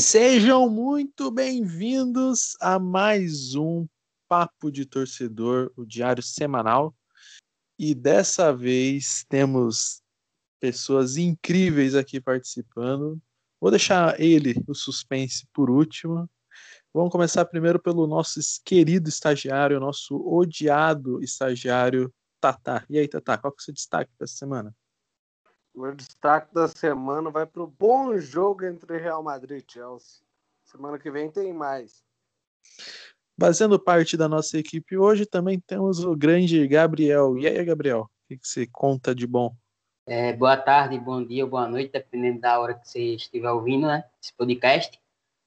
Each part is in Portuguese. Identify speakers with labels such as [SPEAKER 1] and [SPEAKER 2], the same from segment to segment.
[SPEAKER 1] Sejam muito bem-vindos a mais um Papo de Torcedor, o diário semanal. E dessa vez temos pessoas incríveis aqui participando. Vou deixar ele, o suspense, por último. Vamos começar primeiro pelo nosso querido estagiário, nosso odiado estagiário, Tatá. E aí, Tatá, qual que é o seu destaque dessa semana?
[SPEAKER 2] O meu destaque da semana vai para o bom jogo entre Real Madrid e Chelsea. Semana que vem tem mais.
[SPEAKER 1] Fazendo parte da nossa equipe hoje, também temos o grande Gabriel. E aí, Gabriel, o que, que você conta de bom?
[SPEAKER 3] É, boa tarde, bom dia, boa noite, dependendo da hora que você estiver ouvindo né, esse podcast.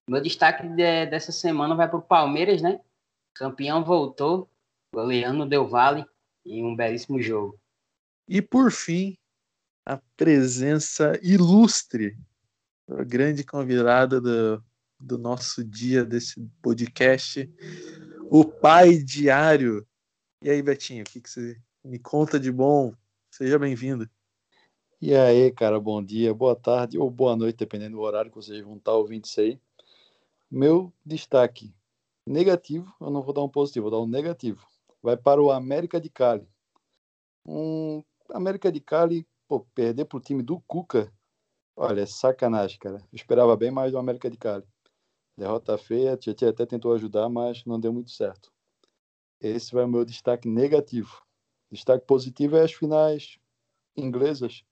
[SPEAKER 3] Meu destaque de, dessa semana vai para o Palmeiras, né? O campeão voltou, goleando Del Valle em um belíssimo jogo.
[SPEAKER 1] E por fim, a presença ilustre, a grande convidada do, do nosso dia desse podcast, o pai diário. E aí, Betinho, o que, que você me conta de bom? Seja bem-vindo.
[SPEAKER 4] E aí, cara, bom dia, boa tarde ou boa noite, dependendo do horário que vocês vão estar ouvindo isso aí. Meu destaque negativo, eu não vou dar um positivo, vou dar um negativo. Vai para o América de Cali. Um América de Cali, pô, perder para o time do Cuca, olha, é sacanagem, cara. Eu esperava bem mais do América de Cali. Derrota feia, Tietchan até tentou ajudar, mas não deu muito certo. Esse vai o meu destaque negativo. Destaque positivo é as finais inglesas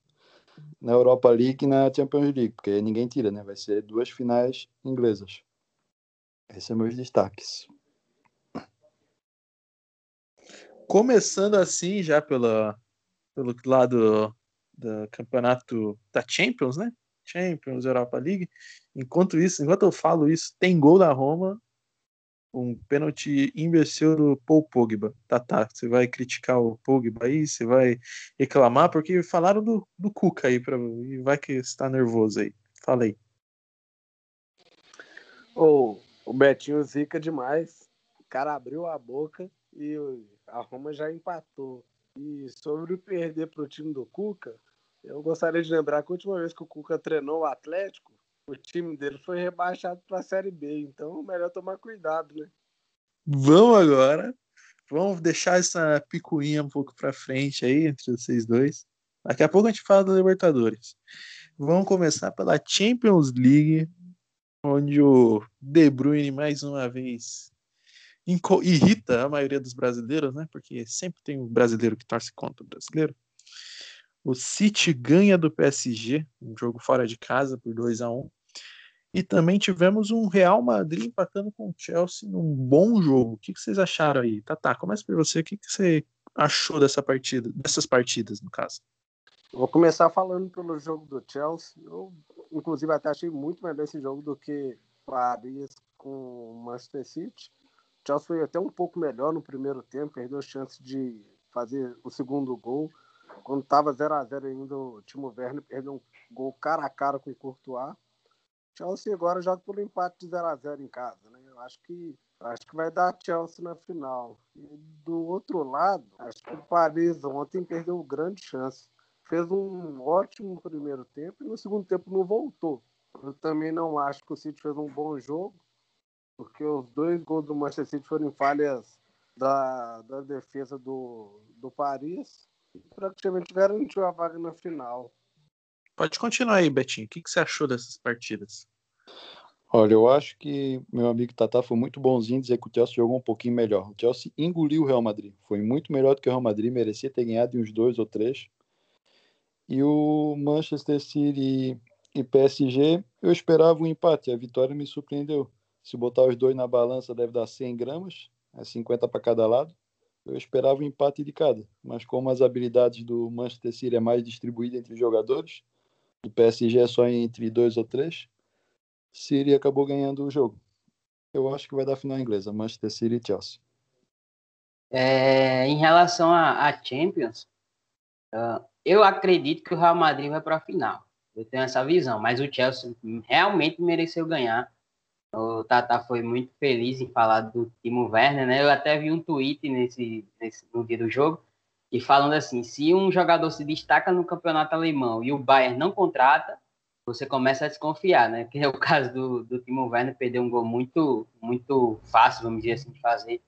[SPEAKER 4] na Europa League e na Champions League, porque ninguém tira, né? Vai ser duas finais inglesas. Esses são meus destaques.
[SPEAKER 1] Começando assim, já pela, pelo lado do campeonato da Champions, né? Champions, Europa League. Enquanto isso, enquanto eu falo isso, tem gol da Roma, um pênalti imbecil do Paul Pogba. Tá, tá. Você vai criticar o Pogba aí, você vai reclamar, porque falaram do, do Cuca aí, pra, e vai que está nervoso aí. Fala aí.
[SPEAKER 2] Oh, o Betinho zica demais. O cara abriu a boca e a Roma já empatou. E sobre perder para o time do Cuca, eu gostaria de lembrar que a última vez que o Cuca treinou o Atlético, o time dele foi rebaixado para a Série B. Então, melhor tomar cuidado, né?
[SPEAKER 1] Vamos agora. Vamos deixar essa picuinha um pouco para frente aí entre vocês dois. Daqui a pouco a gente fala da Libertadores. Vamos começar pela Champions League, onde o De Bruyne mais uma vez irrita a maioria dos brasileiros, né? Porque sempre tem um brasileiro que torce contra o brasileiro. O City ganha do PSG, um jogo fora de casa por 2 a 1 E também tivemos um Real Madrid empatando com o Chelsea num bom jogo. O que vocês acharam aí? Tá, tá, começa por você. O que você achou dessa partida, dessas partidas, no caso?
[SPEAKER 2] Vou começar falando pelo jogo do Chelsea. Eu, inclusive, até achei muito melhor esse jogo do que Paris com o Manchester City. O Chelsea foi até um pouco melhor no primeiro tempo, perdeu a chance de fazer o segundo gol quando estava 0 a 0 ainda, o Timo Werner perdeu um gol cara a cara com o Courtois. Chelsea agora joga pelo empate de 0 a 0 em casa, né? Eu acho que acho que vai dar Chelsea na final. E do outro lado, acho que o Paris ontem perdeu grande chance. Fez um ótimo primeiro tempo e no segundo tempo não voltou. Eu também não acho que o City fez um bom jogo, porque os dois gols do Manchester City foram falhas da, da defesa do, do Paris praticamente garantiu a vaga na final.
[SPEAKER 1] Pode continuar aí, Betinho. O que, que você achou dessas partidas?
[SPEAKER 4] Olha, eu acho que meu amigo Tata foi muito bonzinho dizer que o Chelsea jogou um pouquinho melhor. O Chelsea engoliu o Real Madrid. Foi muito melhor do que o Real Madrid, merecia ter ganhado uns dois ou três. E o Manchester City e PSG, eu esperava um empate. A vitória me surpreendeu. Se botar os dois na balança, deve dar 100 gramas, é 50 para cada lado. Eu esperava um empate de cada, mas como as habilidades do Manchester City é mais distribuída entre os jogadores, do PSG é só entre dois ou três, City acabou ganhando o jogo. Eu acho que vai dar final inglesa, Manchester City e Chelsea.
[SPEAKER 3] É, em relação à Champions, uh, eu acredito que o Real Madrid vai para a final. Eu tenho essa visão, mas o Chelsea realmente mereceu ganhar o Tata foi muito feliz em falar do Timo Werner, né? Eu até vi um tweet nesse, nesse, no dia do jogo e falando assim: se um jogador se destaca no campeonato alemão e o Bayern não contrata, você começa a desconfiar, né? Que é o caso do, do Timo Werner, perdeu um gol muito, muito fácil, vamos dizer assim, de fazer.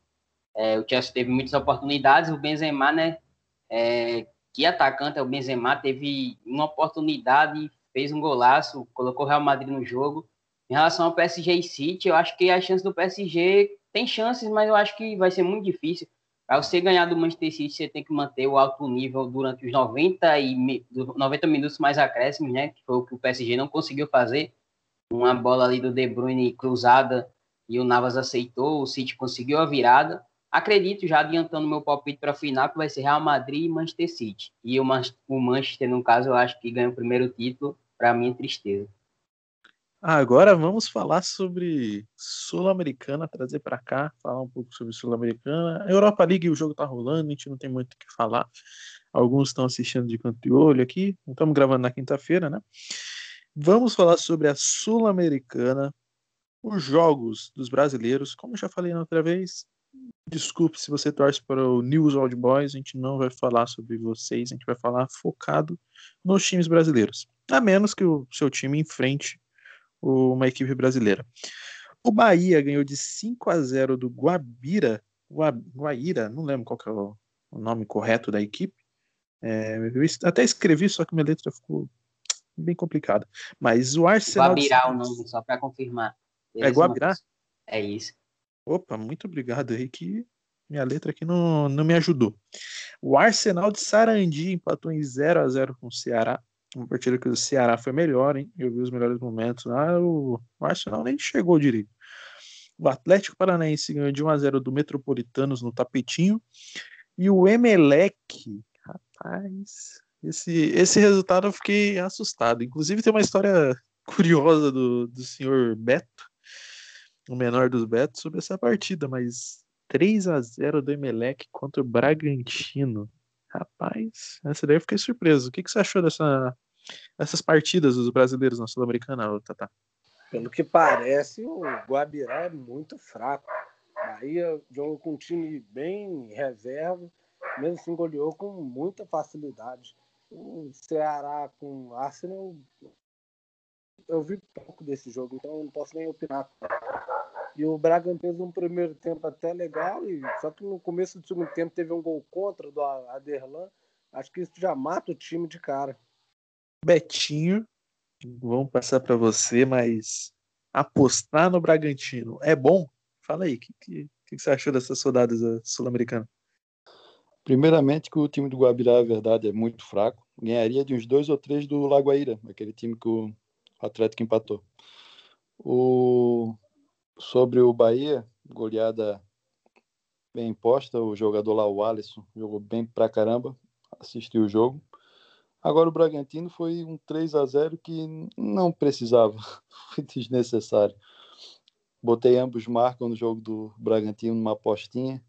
[SPEAKER 3] É, o Chelsea teve muitas oportunidades, o Benzema, né? É, que atacante é o Benzema, teve uma oportunidade, fez um golaço, colocou o Real Madrid no jogo. Em relação ao PSG e City, eu acho que a chance do PSG tem chances, mas eu acho que vai ser muito difícil. Para você ganhar do Manchester City, você tem que manter o alto nível durante os 90, e, 90 minutos mais acréscimos, né? Que foi o que o PSG não conseguiu fazer. Uma bola ali do De Bruyne cruzada e o Navas aceitou, o City conseguiu a virada. Acredito, já adiantando meu palpite para a final, que vai ser Real Madrid e Manchester City. E o, Manchester, no caso, eu acho que ganha o primeiro título, para mim é tristeza.
[SPEAKER 1] Agora vamos falar sobre Sul-Americana, trazer para cá, falar um pouco sobre Sul-Americana. Europa League, o jogo tá rolando, a gente não tem muito o que falar. Alguns estão assistindo de canto e olho aqui, estamos gravando na quinta-feira, né? Vamos falar sobre a Sul-Americana, os jogos dos brasileiros. Como eu já falei na outra vez, desculpe se você torce para o News Old Boys, a gente não vai falar sobre vocês, a gente vai falar focado nos times brasileiros. A menos que o seu time enfrente uma equipe brasileira. O Bahia ganhou de 5 a 0 do Guabira, Guaíra, não lembro qual é o, nome correto da equipe. É, eu até escrevi, só que minha letra ficou bem complicada. Mas o Arsenal.
[SPEAKER 3] Guabirá é o nome, só para confirmar.
[SPEAKER 1] É Guabirá?
[SPEAKER 3] É isso.
[SPEAKER 1] Opa, muito obrigado aí que minha letra aqui não, não me ajudou. O Arsenal de Sarandi empatou em 0 a 0 com o Ceará uma partida que o Ceará foi melhor, hein? Eu vi os melhores momentos lá. O, Arsenal nem chegou direito. O Atlético Paranaense ganhou de 1 a 0 do Metropolitanos no tapetinho. E o Emelec, rapaz, esse, esse resultado eu fiquei assustado. Inclusive tem uma história curiosa do, do senhor Beto, o menor dos Betos, sobre essa partida, mas 3 a 0 do Emelec contra o Bragantino. Rapaz, essa daí eu fiquei surpreso. O que, que você achou dessa, dessas partidas dos brasileiros na Sul-Americana, Tata?
[SPEAKER 2] Pelo que parece, o Guabirá é muito fraco. Bahia jogou com um time bem reserva, mesmo assim goleou com muita facilidade. O Ceará com o Arsenal, eu vi pouco desse jogo, então não posso nem opinar. E o Braga fez um primeiro tempo até legal, e só que no começo do segundo tempo teve um gol contra do Aderlan. Acho que isso já mata o time de cara.
[SPEAKER 1] Betinho, vamos passar para você, mas apostar no Bragantino é bom? Fala aí, o que, que, que, você achou dessas rodadas sul-americanas?
[SPEAKER 4] Primeiramente que o time do Guabirá, a verdade, é muito fraco. Ganharia de uns dois ou três do Lagoaíra, aquele time que o Atlético empatou. O sobre o Bahia, goleada bem imposta, o jogador lá, o Alisson, jogou bem pra caramba, assistiu o jogo. Agora o Bragantino foi um 3 a 0 que não precisava, foi desnecessário. Botei ambos marcam no jogo do Bragantino numa apostinha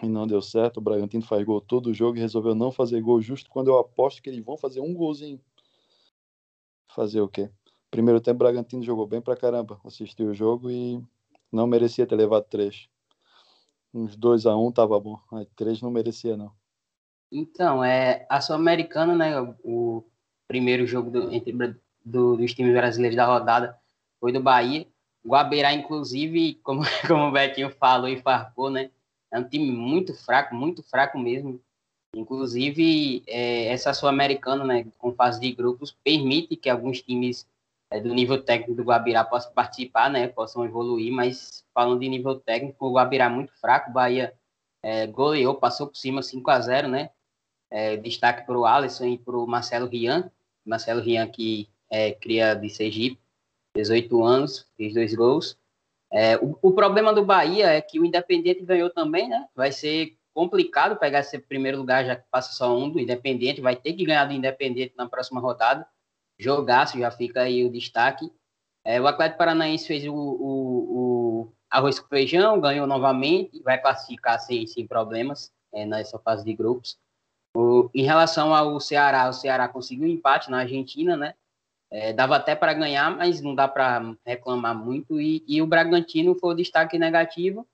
[SPEAKER 4] e não deu certo. O Bragantino faz gol todo o jogo e resolveu não fazer gol justo quando eu aposto que eles vão fazer um golzinho. Fazer o quê? Primeiro tempo, o Bragantino jogou bem pra caramba. Assisti o jogo e não merecia ter levado três. Uns 2 a 1 um tava bom. Mas três não merecia, não.
[SPEAKER 3] Então, é, a Sul-Americana, né? O primeiro jogo do, entre do, dos times brasileiros da rodada foi do Bahia. O Guaberá, inclusive, como, como o Betinho falou e farpou, né? É um time muito fraco, muito fraco mesmo. Inclusive, é, essa Sul-Americana, né, com fase de grupos, permite que alguns times é, do nível técnico do Guabirá possam participar, né, possam evoluir, mas falando de nível técnico, o Guabirá é muito fraco, o Bahia é, goleou, passou por cima 5 a 0 né, é, destaque para o Alisson e para o Marcelo Rian, Marcelo Rian que é, cria de Sergipe, 18 anos, fez dois gols. É, o, o, problema do Bahia é que o Independente ganhou também, né, vai ser complicado pegar esse primeiro lugar, já que passa só um do Independente, vai ter que ganhar do Independente na próxima rodada, jogaço, já fica aí o destaque. É, o Atlético Paranaense fez o, o, o, arroz com feijão, ganhou novamente, vai classificar sem, sem problemas é, nessa fase de grupos. O, em relação ao Ceará, o Ceará conseguiu um empate na Argentina, né? É, dava até para ganhar, mas não dá para reclamar muito. E, e, o Bragantino foi o destaque negativo.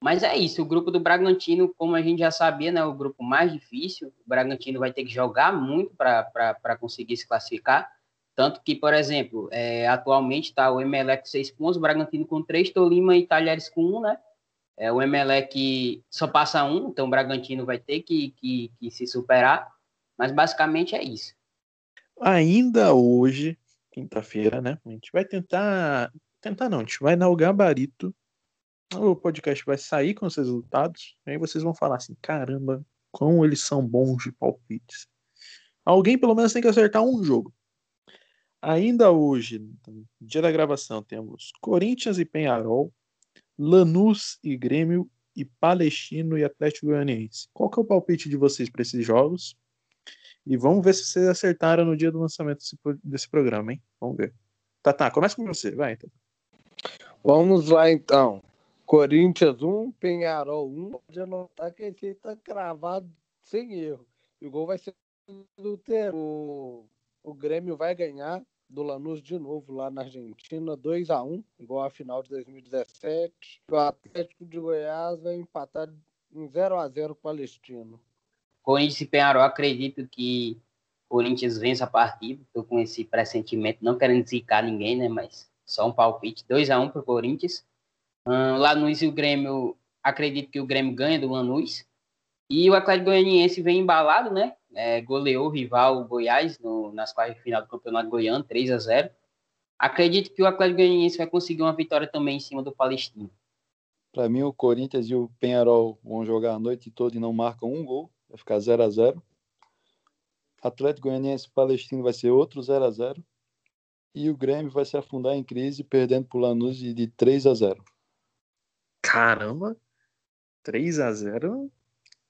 [SPEAKER 3] Mas é isso, o grupo do Bragantino, como a gente já sabia, né, é o grupo mais difícil. O Bragantino vai ter que jogar muito para conseguir se classificar Tanto que, por exemplo, é, atualmente está o Emelec com seis pontos, o Bragantino com três, Tolima e Talheres com um, né? É, o Emelec só passa um, então o Bragantino vai ter que, que, que se superar. Mas basicamente é isso.
[SPEAKER 1] Ainda hoje, quinta-feira, né? A gente vai tentar. Tentar não, a gente vai dar o gabarito. O podcast vai sair com os resultados. Aí vocês vão falar assim: caramba, como eles são bons de palpites. Alguém pelo menos tem que acertar um jogo. Ainda hoje, dia da gravação, temos Corinthians e Penharol, Lanús e Grêmio e Palestino e Atlético Goianiense. Qual que é o palpite de vocês para esses jogos? E vamos ver se vocês acertaram no dia do lançamento desse, desse programa, hein? Vamos ver. Tá, tá, começa com você, vai então.
[SPEAKER 2] Vamos lá então. Corinthians 1, Penharol 1. Pode anotar que esse tá cravado sem erro. O gol vai ser do Ter. O Grêmio vai ganhar do Lanús de novo lá na Argentina, 2 a 1 igual a final de 2017. O Atlético de Goiás vai empatar em 0 a 0 com o Palestino.
[SPEAKER 3] Corinthians e Penharol, acredito que o Corinthians vence a partida. Estou com esse pressentimento, não querendo zicar ninguém, né? Mas só um palpite. 2 a 1 para o Corinthians. Lanús e o Grêmio, acredito que o Grêmio ganha do Lanús. E o Atlético Goianiense vem embalado, né? É, goleou o rival Goiás no, nas quartas de final do Campeonato Goiano, 3 a 0 Acredito que o Atlético Goianiense vai conseguir uma vitória também em cima do Palestino.
[SPEAKER 4] Para mim, o Corinthians e o Penharol vão jogar a noite toda e não marcam um gol. Vai ficar 0 a 0 Atlético Goianiense e Palestino vai ser outro 0 a 0 E o Grêmio vai se afundar em crise, perdendo para o Lanús de 3 a 0
[SPEAKER 1] Caramba! 3 a 0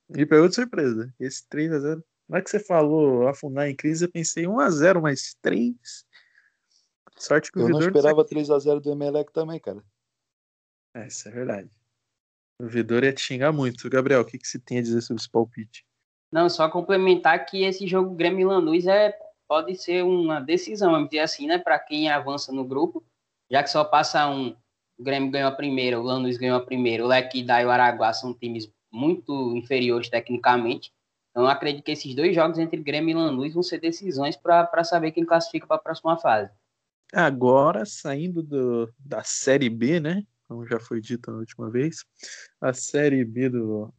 [SPEAKER 1] Me pegou de surpresa. Esse 3 a 0 na hora que você falou afundar em crise, eu pensei 1x0 mais 3. Sorte que o
[SPEAKER 4] Eu
[SPEAKER 1] Vidor
[SPEAKER 4] não esperava 3x0 do Emelec também, cara.
[SPEAKER 1] É, isso é verdade. O Vidor ia te xingar muito. Gabriel, o que, que você tem a dizer sobre esse palpite?
[SPEAKER 3] Não, só complementar que esse jogo Grêmio Lanús é, pode ser uma decisão, vamos dizer assim, né? Para quem avança no grupo, já que só passa um. O Grêmio ganhou a primeira, o Lanús ganhou a primeira, o Leque e o Araguá são times muito inferiores tecnicamente. Então, eu acredito que esses dois jogos entre Grêmio e Lanús vão ser decisões para saber quem classifica para a próxima fase.
[SPEAKER 1] Agora, saindo do, da Série B, né? Como já foi dito na última vez, a Série B do,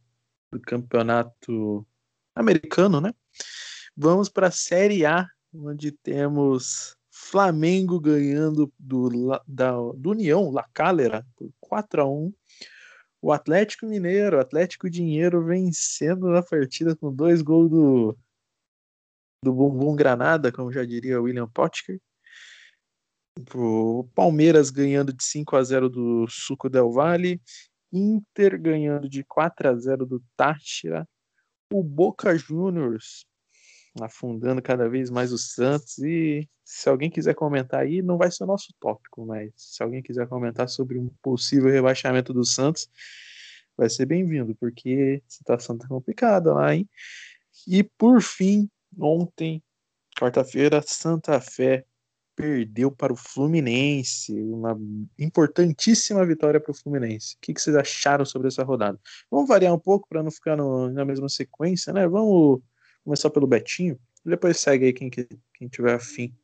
[SPEAKER 1] do campeonato americano, né? Vamos para a Série A, onde temos Flamengo ganhando do, da, do União, La Calera, por 4 a 1 o Atlético Mineiro, Atlético Dinheiro vencendo na partida com dois gols do, do Bumbum Granada, como já diria William Potker. O Palmeiras ganhando de 5 a 0 do Suco Del Valle. Inter ganhando de 4 a 0 do Táchira. O Boca Juniors afundando cada vez mais o Santos. E se alguém quiser comentar aí, não vai ser o nosso tópico, mas se alguém quiser comentar sobre um possível rebaixamento do Santos, vai ser bem-vindo, porque a situação tá complicada lá, hein? E por fim, ontem, quarta-feira, Santa Fé perdeu para o Fluminense, uma importantíssima vitória para o Fluminense. O que, que, vocês acharam sobre essa rodada? Vamos variar um pouco para não ficar no, na mesma sequência, né? Vamos começar pelo Betinho, depois segue aí quem, quem tiver afim.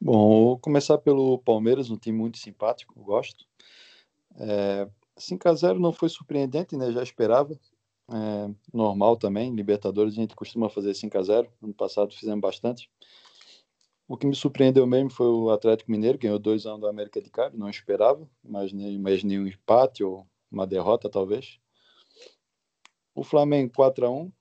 [SPEAKER 4] Bom, vou começar pelo Palmeiras, um time muito simpático, gosto. É, 5x0 não foi surpreendente, né? Já esperava. É, normal também, Libertadores a gente costuma fazer 5x0. Ano passado fizemos bastante. O que me surpreendeu mesmo foi o Atlético Mineiro, ganhou 2 anos da América de Cali, não esperava, imaginei, imaginei um empate ou uma derrota talvez. O Flamengo 4 a 1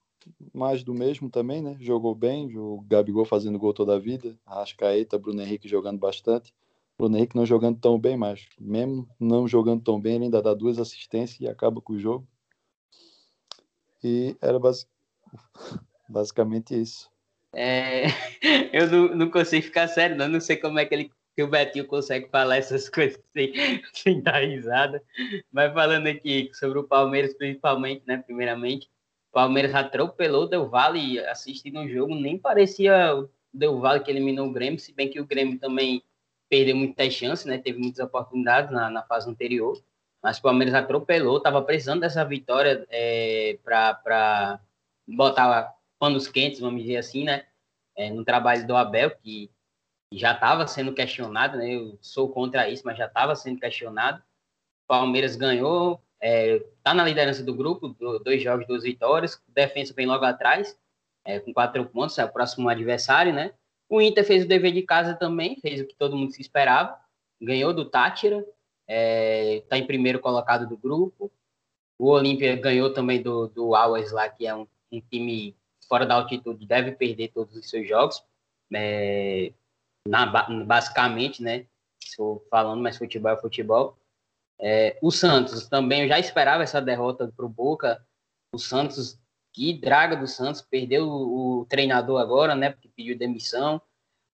[SPEAKER 4] mais do mesmo também, né? Jogou bem, o Gabigol fazendo gol toda a vida, Arrascaeta, Bruno Henrique jogando bastante. Bruno Henrique não jogando tão bem, mas mesmo não jogando tão bem, ele ainda dá duas assistências e acaba com o jogo. E era basic... basicamente isso.
[SPEAKER 3] É... eu não, não consigo ficar sério, não. não sei como é que ele que o Betinho consegue falar essas coisas sem, sem dar risada. Mas falando aqui sobre o Palmeiras, principalmente, né? Primeiramente, o Palmeiras atropelou o Del Valle assistindo o jogo, nem parecia o Del Valle que eliminou o Grêmio, se bem que o Grêmio também perdeu muitas chances, né? Teve muitas oportunidades na, na fase anterior. Mas o Palmeiras atropelou, estava precisando dessa vitória é, para botar panos quentes, vamos dizer assim, né? é, no trabalho do Abel, que já estava sendo questionado, né? Eu sou contra isso, mas já estava sendo questionado. Palmeiras ganhou, está é, na liderança do grupo, dois jogos, duas vitórias. Defesa vem logo atrás, é, com quatro pontos, é o próximo adversário, né? O Inter fez o dever de casa também, fez o que todo mundo se esperava, ganhou do Tátira, está é, em primeiro colocado do grupo. O Olímpia ganhou também do, do Always lá, que é um, um, time fora da altitude, deve perder todos os seus jogos. É, na, basicamente, né? Estou falando, mas futebol é futebol. É, o Santos também, eu já esperava essa derrota para o Boca. O Santos, que draga do Santos, perdeu o, o, treinador agora, né? Porque pediu demissão.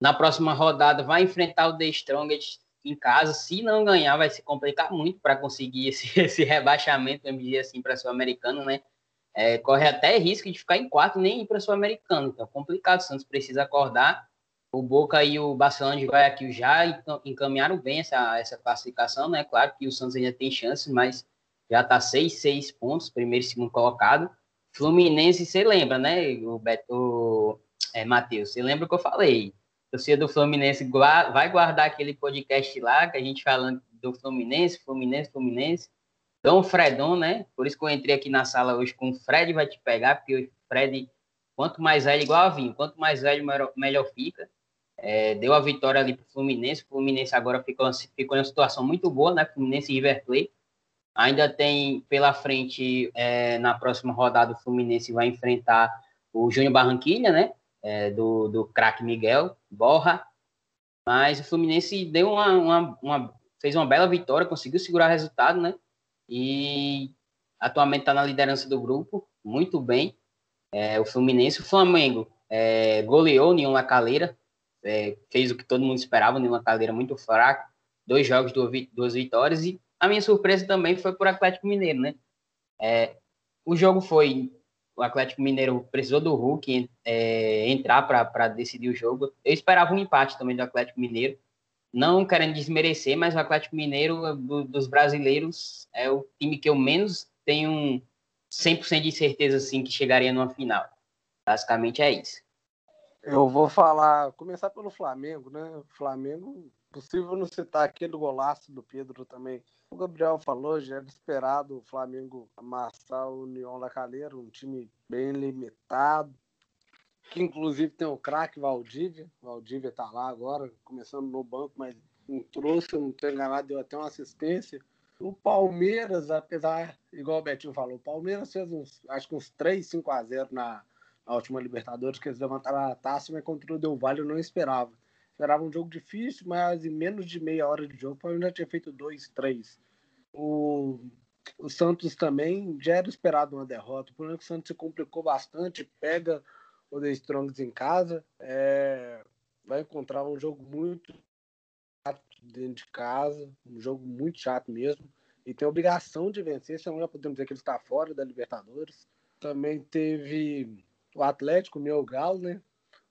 [SPEAKER 3] Na próxima rodada vai enfrentar o The Strongest em casa. Se não ganhar, vai se complicar muito para conseguir esse, esse rebaixamento, vamos dizer assim, para o americano né? É, corre até risco de ficar em quarto nem ir para o americano Então, complicado. O Santos precisa acordar o Boca e o Barcelona de Guayaquil já encaminharam bem essa, essa classificação, né? Claro que o Santos ainda tem chances, mas já está 6, 6 pontos, primeiro e segundo colocado. Fluminense, você lembra, né, o Beto, é, Matheus? Você lembra o que eu falei? Você do Fluminense vai guardar aquele podcast lá, que a gente falando do Fluminense, Fluminense, Fluminense. Dom Fredon, né? Por isso que eu entrei aqui na sala hoje com o Fred vai te pegar, porque o Fred, quanto mais velho, igual a vinho, quanto mais velho, melhor fica. É, deu a vitória ali para o Fluminense. O Fluminense agora ficou, ficou em uma situação muito boa, né? Fluminense e River Plate. Ainda tem pela frente, é, na próxima rodada, o Fluminense vai enfrentar o Júnior Barranquilha, né? É, do, do craque Miguel Borra. Mas o Fluminense deu uma, uma, uma, fez uma bela vitória, conseguiu segurar o resultado, né? E atualmente está na liderança do grupo, muito bem. É, o Fluminense, o Flamengo é, goleou o União La Calera, é, fez o que todo mundo esperava, numa cadeira muito fraca, dois jogos, duas vitórias, e a minha surpresa também foi por Atlético Mineiro, né? É, o jogo foi, o Atlético Mineiro precisou do Hulk é, entrar para decidir o jogo, eu esperava um empate também do Atlético Mineiro, não querendo desmerecer, mas o Atlético Mineiro, do, dos brasileiros, é o time que eu menos tenho 100% de certeza, assim, que chegaria numa final. Basicamente é isso.
[SPEAKER 2] Eu vou falar, começar pelo Flamengo, né? O Flamengo, possível não citar aquele golaço do Pedro também. O Gabriel falou, já era esperado o Flamengo amassar o União Calheira, um time bem limitado, que inclusive tem o craque Valdívia. Valdívia tá lá agora, começando no banco, mas se eu não estou enganado, deu até uma assistência. O Palmeiras, apesar, igual o Betinho falou, o Palmeiras fez uns, acho que uns 3, 5 a 0 na, a última Libertadores, que eles levantaram a taça, mas contra o Del Valle eu não esperava. Esperava um jogo difícil, mas em menos de meia hora de jogo, eu já tinha feito dois, três. O, o Santos também já era esperado uma derrota. O problema é que o Santos se complicou bastante, pega o The Strongs em casa, é, vai encontrar um jogo muito chato dentro de casa, um jogo muito chato mesmo, e tem a obrigação de vencer, senão já podemos dizer que ele está fora da Libertadores. Também teve o Atlético, o meu Galo, né?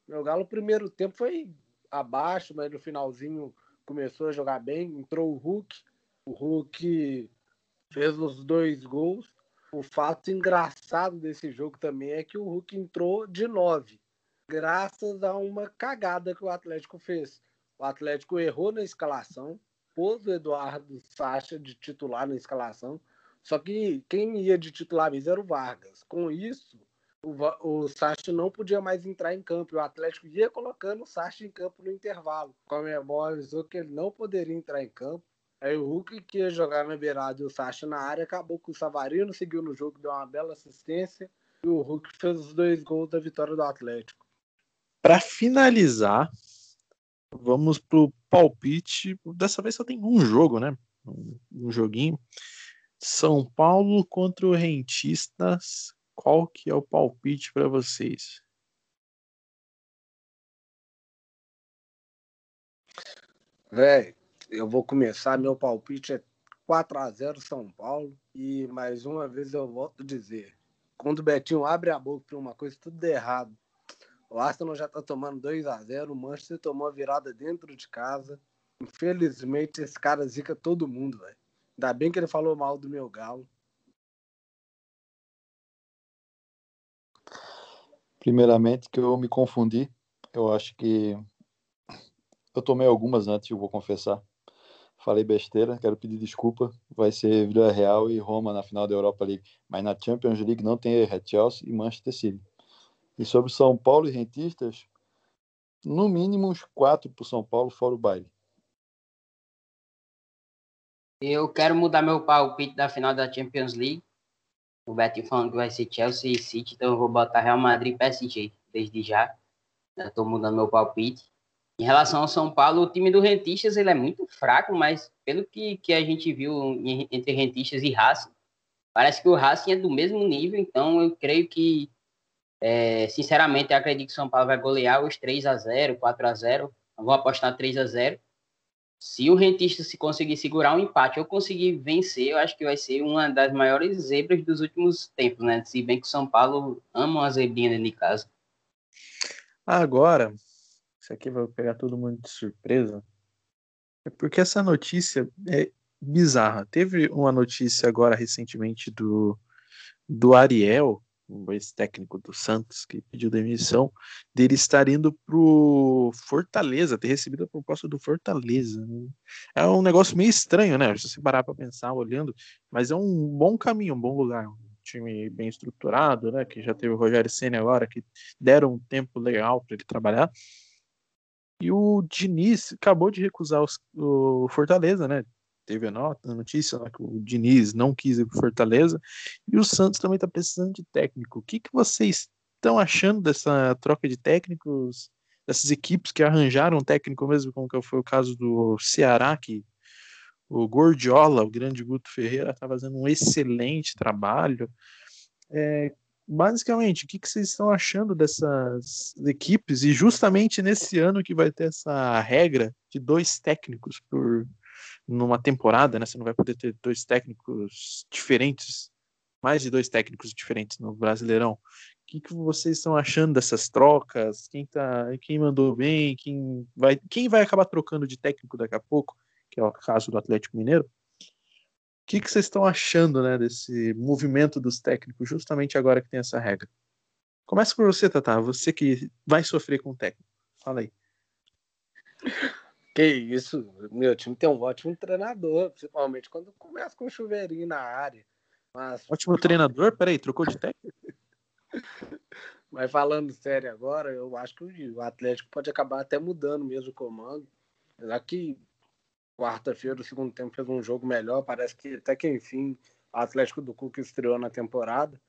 [SPEAKER 2] O meu Galo, o primeiro tempo foi abaixo, mas no finalzinho começou a jogar bem. Entrou o Hulk, o Hulk fez os dois gols. O fato engraçado desse jogo também é que o Hulk entrou de nove, graças a uma cagada que o Atlético fez. O Atlético errou na escalação, pôs o Eduardo Sacha de titular na escalação, só que quem ia de titular mesmo era o Vargas. Com isso, o, o Sacha não podia mais entrar em campo. O Atlético ia colocando o Sacha em campo no intervalo. O Comebol avisou que ele não poderia entrar em campo. Aí o Hulk, que ia jogar na beirada e o Sacha na área, acabou com o Savarino, seguiu no jogo, deu uma bela assistência. E o Hulk fez os dois gols da vitória do Atlético.
[SPEAKER 1] Para finalizar, vamos pro palpite. Dessa vez só tem um jogo, né? Um joguinho. São Paulo contra o Rentistas qual que é o palpite para vocês?
[SPEAKER 2] Véi, eu vou começar. Meu palpite é 4 a 0 São Paulo. E mais uma vez eu volto a dizer: quando o Betinho abre a boca para uma coisa, tudo errado. O Arsenal já está tomando 2 a 0 o Manchester tomou a virada dentro de casa. Infelizmente, esse cara zica todo mundo, velho. Ainda bem que ele falou mal do meu galo.
[SPEAKER 4] Primeiramente, que eu me confundi. Eu acho que eu tomei algumas antes, eu vou confessar. Falei besteira, quero pedir desculpa. Vai ser Vila Real e Roma na final da Europa League. Mas na Champions League não tem erro, é Chelsea e Manchester City. E sobre São Paulo e Rentistas, no mínimo uns quatro para São Paulo, fora o baile.
[SPEAKER 3] Eu quero mudar meu palpite da final da Champions League. O Betinho falando que vai ser Chelsea e City, então eu vou botar Real Madrid e PSG desde já. Já estou mudando meu palpite. Em relação ao São Paulo, o time do Rentistas ele é muito fraco, mas pelo que, que a gente viu entre Rentistas e Racing, parece que o Racing é do mesmo nível, então eu creio que, é, sinceramente, eu acredito que o São Paulo vai golear os 3 a 0 4 a 0 eu vou apostar 3 a 0 Se o Rentista se conseguir segurar um empate ou conseguir vencer, eu acho que vai ser uma das maiores zebras dos últimos tempos, né? Se bem que o São Paulo ama uma zebrinha dentro de casa.
[SPEAKER 1] Agora, isso aqui vai pegar todo mundo de surpresa. É porque essa notícia é bizarra. Teve uma notícia agora recentemente do, do Ariel, o ex-técnico do Santos, que pediu demissão, dele estar indo pro Fortaleza, ter recebido a proposta do Fortaleza. Né? É um negócio meio estranho, né? Se você parar para pensar olhando, mas é um bom caminho, um bom lugar. Um time bem estruturado, né? Que já teve o Rogério Senna agora, que deram um tempo legal para ele trabalhar. E o Diniz acabou de recusar os, o Fortaleza, né? Teve a, nota, a notícia que o Diniz não quis ir para Fortaleza. E o Santos também está precisando de técnico. O que, que vocês estão achando dessa troca de técnicos, dessas equipes que arranjaram um técnico mesmo, como que foi o caso do Ceará, que o Gordiola, o grande Guto Ferreira, está fazendo um excelente trabalho. É, basicamente, o que, que vocês estão achando dessas equipes? E justamente nesse ano que vai ter essa regra de dois técnicos por numa temporada, né? Você não vai poder ter dois técnicos diferentes, mais de dois técnicos diferentes no Brasileirão. O que, que vocês estão achando dessas trocas? Quem tá, quem mandou bem? Quem vai, quem vai acabar trocando de técnico daqui a pouco? Que é o caso do Atlético Mineiro que, que vocês estão achando né, desse movimento dos técnicos, justamente agora que tem essa regra? Começa por você, Tata, você que vai sofrer com o técnico. Fala aí.
[SPEAKER 2] Que isso, meu time tem um ótimo treinador, principalmente quando começa com um chuveirinho na área.
[SPEAKER 1] Mas... Ótimo treinador? Peraí, trocou de técnico?
[SPEAKER 2] Mas falando sério agora, eu acho que o Atlético pode acabar até mudando mesmo o comando. Já que quarta-feira, o segundo tempo, fez um jogo melhor. Parece que até que enfim o Atlético do Cuca estreou na temporada.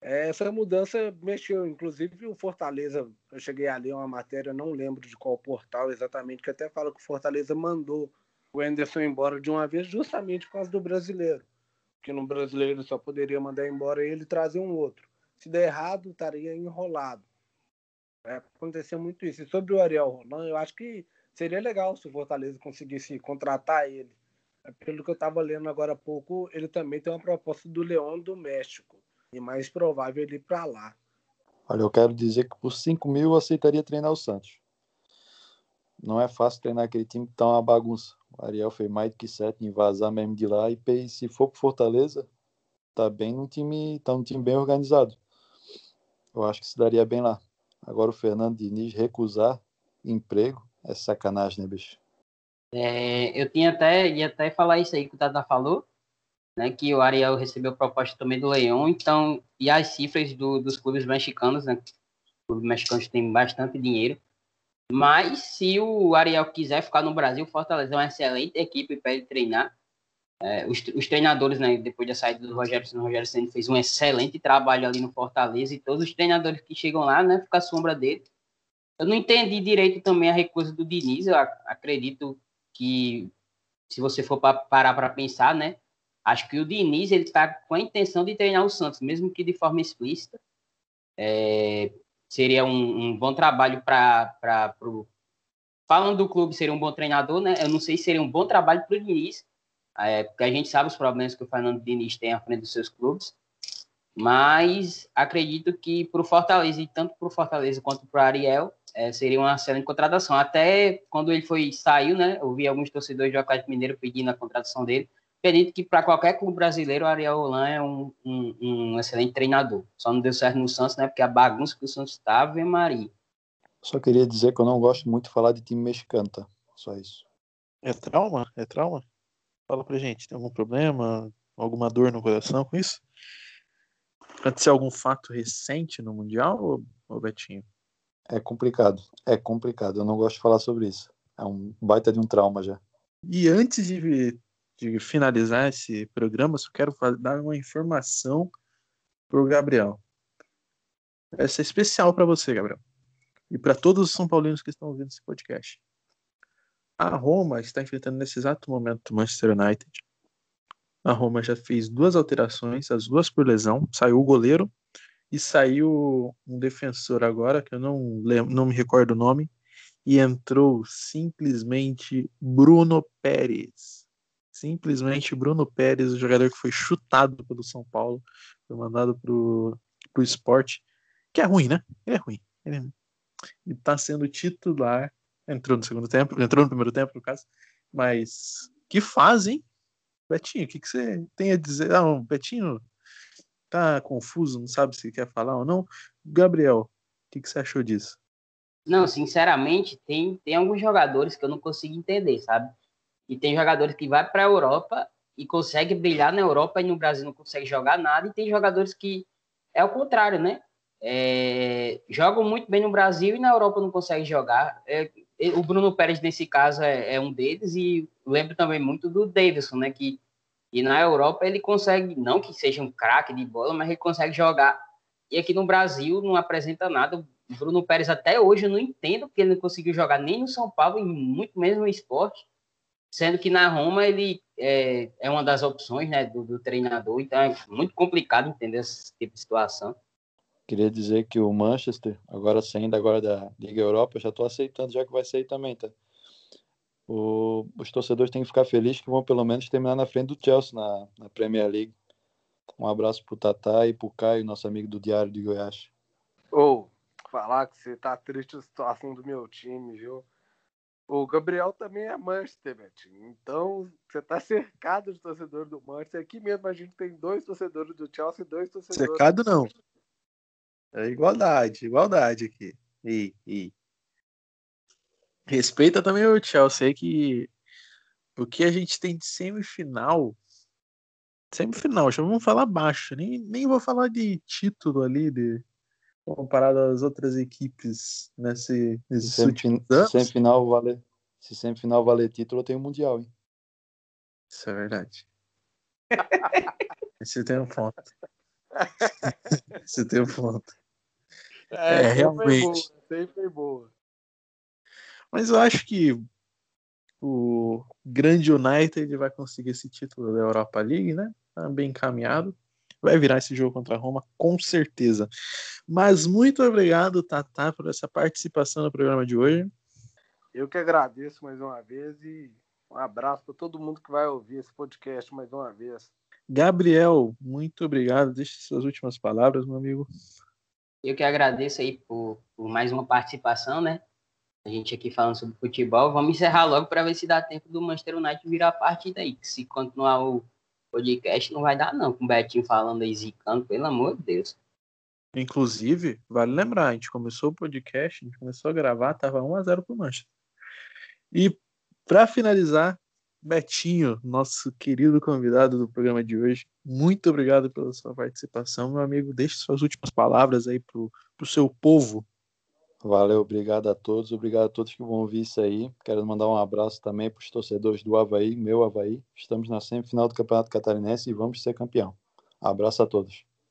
[SPEAKER 2] Essa mudança mexeu, inclusive o Fortaleza. Eu cheguei ali uma matéria, não lembro de qual portal exatamente, que até fala que o Fortaleza mandou o Anderson embora de uma vez, justamente por causa do brasileiro. Porque no brasileiro só poderia mandar embora ele e trazer um outro. Se der errado, estaria enrolado. É, aconteceu muito isso. E sobre o Ariel Roland, eu acho que seria legal se o Fortaleza conseguisse contratar ele. É, pelo que eu estava lendo agora há pouco, ele também tem uma proposta do Leão do México. E mais provável ele ir para lá.
[SPEAKER 4] Olha, eu quero dizer que por 5 mil eu aceitaria treinar o Santos. Não é fácil treinar aquele time que tá uma bagunça. O Ariel fez mais do que sete em vazar mesmo de lá. E se for pro Fortaleza, tá bem no time, tá um time bem organizado. Eu acho que se daria bem lá. Agora o Fernando Diniz recusar emprego, é sacanagem, né, bicho?
[SPEAKER 3] É, eu tinha até, ia até falar isso aí que o Tata falou, né, que o Ariel recebeu proposta também do Leão, então, e as cifras do, dos clubes mexicanos, né, os clubes mexicanos têm bastante dinheiro, mas se o Ariel quiser ficar no Brasil, Fortaleza é uma excelente equipe para ele treinar, é, os, os, treinadores, né, depois da saída do Rogério o Rogério Senna fez um excelente trabalho ali no Fortaleza e todos os treinadores que chegam lá, né, ficam sombra dele. Eu não entendi direito também a recusa do Diniz. Eu acredito que, se você for pra, parar para pensar, né? Acho que o Diniz ele está com a intenção de treinar o Santos, mesmo que de forma explícita. É, seria um, um, bom trabalho para o. Falando do clube, seria um bom treinador, né? Eu não sei se seria um bom trabalho para o Diniz, é, porque a gente sabe os problemas que o Fernando Diniz tem à frente dos seus clubes. Mas acredito que para o Fortaleza, e tanto para o Fortaleza quanto para o Ariel, é, seria uma excelente contratação. Até quando ele foi saiu, né? Eu vi alguns torcedores do Atlético Mineiro pedindo a contratação dele. Acredito que para qualquer clube brasileiro, o Ariel Holan é um, um, um, excelente treinador. Só não deu certo no Santos, né? Porque a bagunça que o Santos estava, é Maria.
[SPEAKER 4] Só queria dizer que eu não gosto muito de falar de time mexicano, tá? Só isso.
[SPEAKER 1] É trauma? É trauma? Fala pra gente, tem algum problema? Alguma dor no coração com isso? Aconteceu algum fato recente no Mundial, ou, ou Betinho?
[SPEAKER 4] É complicado. É complicado. Eu não gosto de falar sobre isso. É um baita de um trauma já.
[SPEAKER 1] E antes de, de finalizar esse programa, só quero dar uma informação pro Gabriel. Essa é especial para você, Gabriel. E para todos os São Paulinos que estão ouvindo esse podcast. A Roma está enfrentando nesse exato momento o Manchester United. A Roma já fez duas alterações, as duas por lesão. Saiu o goleiro e saiu um defensor agora, que eu não, lembro, não me recordo o nome, e entrou simplesmente Bruno Pérez. Simplesmente Bruno Pérez, o jogador que foi chutado pelo São Paulo, foi mandado pro, pro esporte, que é ruim, né? Ele é ruim. Ele é tá sendo titular Entrou no segundo tempo, entrou no primeiro tempo, no caso. Mas que faz, hein? Betinho, o que, que você tem a dizer? Ah, o Betinho tá confuso, não sabe se quer falar ou não. Gabriel, o que, que você achou disso?
[SPEAKER 3] Não, sinceramente, tem, tem alguns jogadores que eu não consigo entender, sabe? E tem jogadores que vai para a Europa e consegue brilhar na Europa e no Brasil não consegue jogar nada, e tem jogadores que é o contrário, né? É, jogam muito bem no Brasil e na Europa não conseguem jogar. É, o Bruno Pérez, nesse caso, é, é, um deles, e lembro também muito do Davidson, né? Que e na Europa ele consegue, não que seja um craque de bola, mas ele consegue jogar. E aqui no Brasil não apresenta nada. O Bruno Pérez, até hoje, eu não entendo porque ele não conseguiu jogar nem no São Paulo e muito menos no esporte, sendo que na Roma ele é, é uma das opções né, do, do treinador, então é muito complicado entender esse tipo de situação.
[SPEAKER 4] Queria dizer que o Manchester, agora saindo agora da Liga Europa, eu já estou aceitando, já que vai sair também, tá? O, os torcedores têm que ficar felizes que vão pelo menos terminar na frente do Chelsea na, na Premier League. Um abraço pro Tatá e pro Caio, nosso amigo do Diário de Goiás.
[SPEAKER 2] Ou, oh, falar que você tá triste a situação do meu time, viu? O Gabriel também é Manchester, Betinho. Então, você tá cercado de torcedores do Manchester. Aqui mesmo a gente tem dois torcedores do Chelsea e dois torcedores.
[SPEAKER 1] Cercado não. É igualdade, igualdade aqui. E, e. Respeita também o Chelsea que o que a gente tem de semifinal. Semifinal, já vamos falar baixo. Nem, nem vou falar de título ali, de, comparado às outras equipes nesse, nesse
[SPEAKER 4] Semifin semifinal vale, se semifinal valer título, tem o Mundial, hein?
[SPEAKER 1] Isso é verdade. Esse tem um ponto. Você tem um ponto.
[SPEAKER 2] É, é realmente. Sempre boa.
[SPEAKER 1] Mas eu acho que o grande United vai conseguir esse título da Europa League, né? Tá bem encaminhado. Vai virar esse jogo contra a Roma, com certeza. Mas muito obrigado, Tata, por essa participação no programa de hoje.
[SPEAKER 2] Eu que agradeço mais uma vez e um abraço para todo mundo que vai ouvir esse podcast mais uma vez.
[SPEAKER 1] Gabriel, muito obrigado. Deixe suas últimas palavras, meu amigo.
[SPEAKER 3] Eu que agradeço aí por, por mais uma participação, né? A gente aqui falando sobre futebol. Vamos encerrar logo para ver se dá tempo do Manchester United virar a partida aí. Se continuar o podcast, não vai dar, não. Com o Betinho falando aí, zicando, pelo amor de Deus.
[SPEAKER 1] Inclusive, vale lembrar, a gente começou o podcast, a gente começou a gravar, tava 1x0 pro Manchester. E para finalizar, Betinho, nosso querido convidado do programa de hoje, muito obrigado pela sua participação, meu amigo. Deixe suas últimas palavras aí pro, pro seu povo.
[SPEAKER 4] Valeu, obrigado a todos, obrigado a todos que vão ouvir isso aí. Quero mandar um abraço também para os torcedores do Havaí, meu Havaí. Estamos na semifinal do Campeonato Catarinense e vamos ser campeão. Abraço a todos.